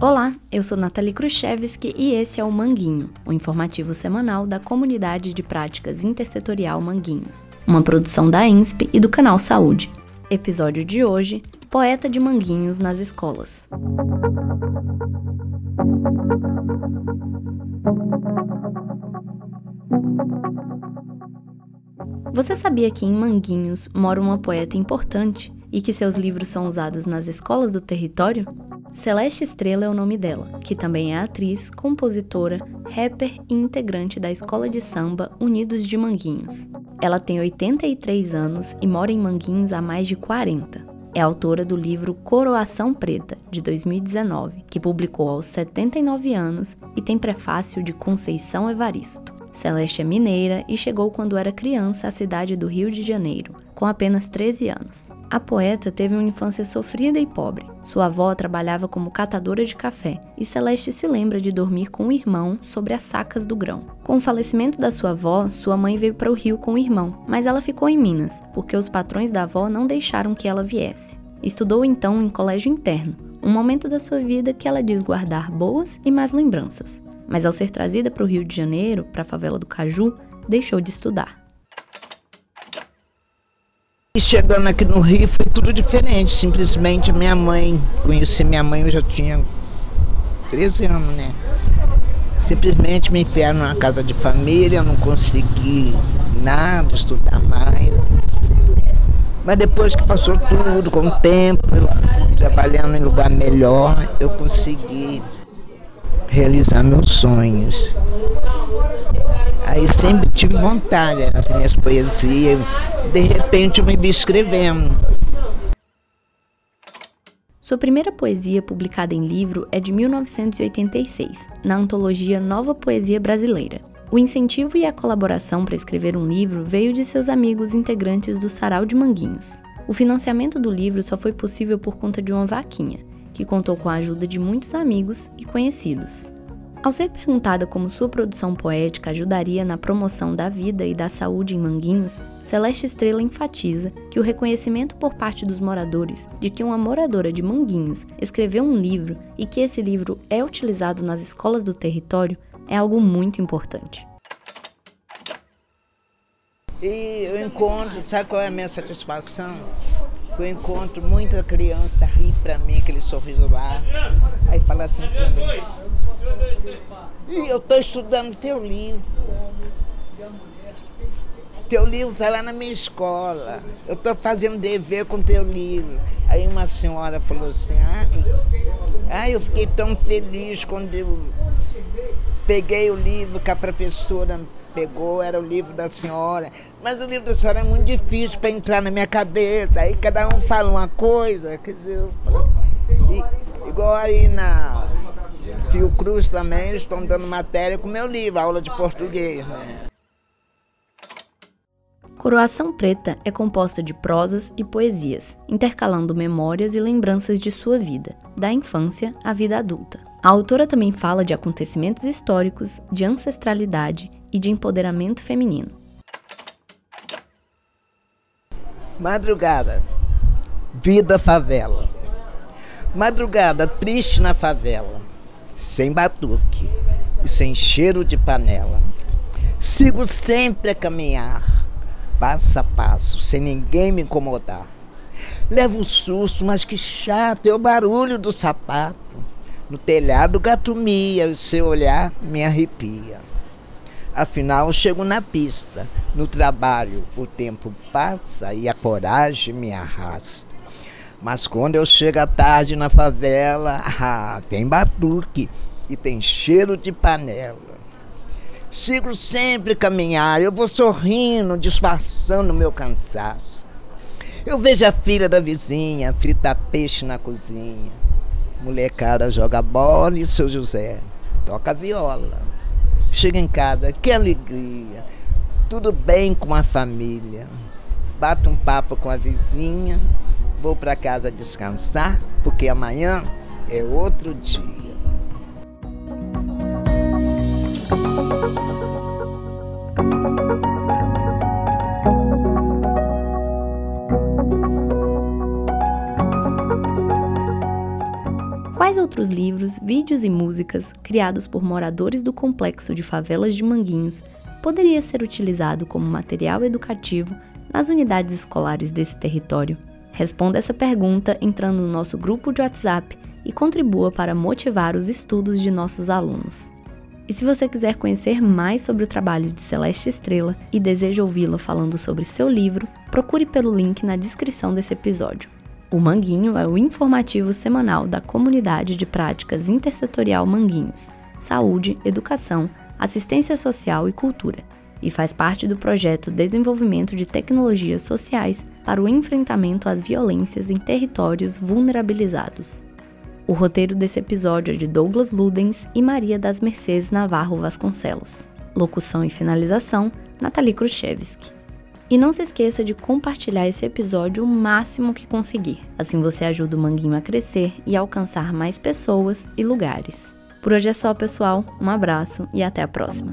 Olá, eu sou Nathalie Khrushchevski e esse é o Manguinho, o informativo semanal da Comunidade de Práticas Intersetorial Manguinhos, uma produção da ENSP e do canal Saúde. Episódio de hoje: Poeta de Manguinhos nas escolas. Você sabia que em Manguinhos mora uma poeta importante e que seus livros são usados nas escolas do território? Celeste Estrela é o nome dela, que também é atriz, compositora, rapper e integrante da escola de samba Unidos de Manguinhos. Ela tem 83 anos e mora em Manguinhos há mais de 40. É autora do livro Coroação Preta, de 2019, que publicou aos 79 anos e tem prefácio de Conceição Evaristo. Celeste é mineira e chegou quando era criança à cidade do Rio de Janeiro, com apenas 13 anos. A poeta teve uma infância sofrida e pobre. Sua avó trabalhava como catadora de café e Celeste se lembra de dormir com o irmão sobre as sacas do grão. Com o falecimento da sua avó, sua mãe veio para o Rio com o irmão, mas ela ficou em Minas, porque os patrões da avó não deixaram que ela viesse. Estudou então em colégio interno, um momento da sua vida que ela diz guardar boas e más lembranças. Mas ao ser trazida para o Rio de Janeiro, para a favela do Caju, deixou de estudar. E chegando aqui no Rio foi tudo diferente. Simplesmente minha mãe, conheci minha mãe, eu já tinha 13 anos, né? Simplesmente me enfiaram numa casa de família, eu não consegui nada, estudar mais. Mas depois que passou tudo, com o tempo, eu trabalhando em lugar melhor, eu consegui realizar meus sonhos. Aí sempre tive vontade nas minhas poesias. De repente eu me vi escrevendo. Sua primeira poesia publicada em livro é de 1986, na antologia Nova Poesia Brasileira. O incentivo e a colaboração para escrever um livro veio de seus amigos integrantes do Sarau de Manguinhos. O financiamento do livro só foi possível por conta de uma vaquinha, que contou com a ajuda de muitos amigos e conhecidos. Ao ser perguntada como sua produção poética ajudaria na promoção da vida e da saúde em Manguinhos, Celeste Estrela enfatiza que o reconhecimento por parte dos moradores de que uma moradora de Manguinhos escreveu um livro e que esse livro é utilizado nas escolas do território é algo muito importante. E eu encontro, sabe qual é a minha satisfação? Eu encontro muita criança rir para mim, aquele sorriso lá, aí fala assim para mim, e eu estou estudando teu livro. Teu livro está lá na minha escola. Eu estou fazendo dever com teu livro. Aí uma senhora falou assim, ai, ai, eu fiquei tão feliz quando eu peguei o livro que a professora pegou, era o livro da senhora. Mas o livro da senhora é muito difícil para entrar na minha cabeça. Aí cada um fala uma coisa. Quer dizer, eu falo assim, e, igual aí na Fiocruz também estão dando matéria com meu livro, aula de português. Né? Coroação Preta é composta de prosas e poesias, intercalando memórias e lembranças de sua vida, da infância à vida adulta. A autora também fala de acontecimentos históricos, de ancestralidade e de empoderamento feminino. Madrugada, vida favela. Madrugada triste na favela sem batuque e sem cheiro de panela. Sigo sempre a caminhar, passo a passo, sem ninguém me incomodar. Levo um susto, mas que chato é o barulho do sapato. No telhado gato mia, o seu olhar me arrepia. Afinal, chego na pista, no trabalho, o tempo passa e a coragem me arrasta. Mas quando eu chego à tarde na favela, ah, tem batuque e tem cheiro de panela. Sigo sempre caminhar, eu vou sorrindo, disfarçando meu cansaço. Eu vejo a filha da vizinha fritar peixe na cozinha. Molecada joga bola e seu José toca viola. Chega em casa, que alegria. Tudo bem com a família. Bato um papo com a vizinha, Vou para casa descansar, porque amanhã é outro dia. Quais outros livros, vídeos e músicas criados por moradores do complexo de favelas de Manguinhos poderia ser utilizado como material educativo nas unidades escolares desse território? Responda essa pergunta entrando no nosso grupo de WhatsApp e contribua para motivar os estudos de nossos alunos. E se você quiser conhecer mais sobre o trabalho de Celeste Estrela e deseja ouvi-la falando sobre seu livro, procure pelo link na descrição desse episódio. O Manguinho é o informativo semanal da Comunidade de Práticas Intersetorial Manguinhos, Saúde, Educação, Assistência Social e Cultura, e faz parte do projeto Desenvolvimento de Tecnologias Sociais para o Enfrentamento às Violências em Territórios Vulnerabilizados. O roteiro desse episódio é de Douglas Ludens e Maria das Mercedes Navarro Vasconcelos. Locução e finalização, Nathalie Khrushchevsky. E não se esqueça de compartilhar esse episódio o máximo que conseguir. Assim você ajuda o Manguinho a crescer e alcançar mais pessoas e lugares. Por hoje é só, pessoal. Um abraço e até a próxima.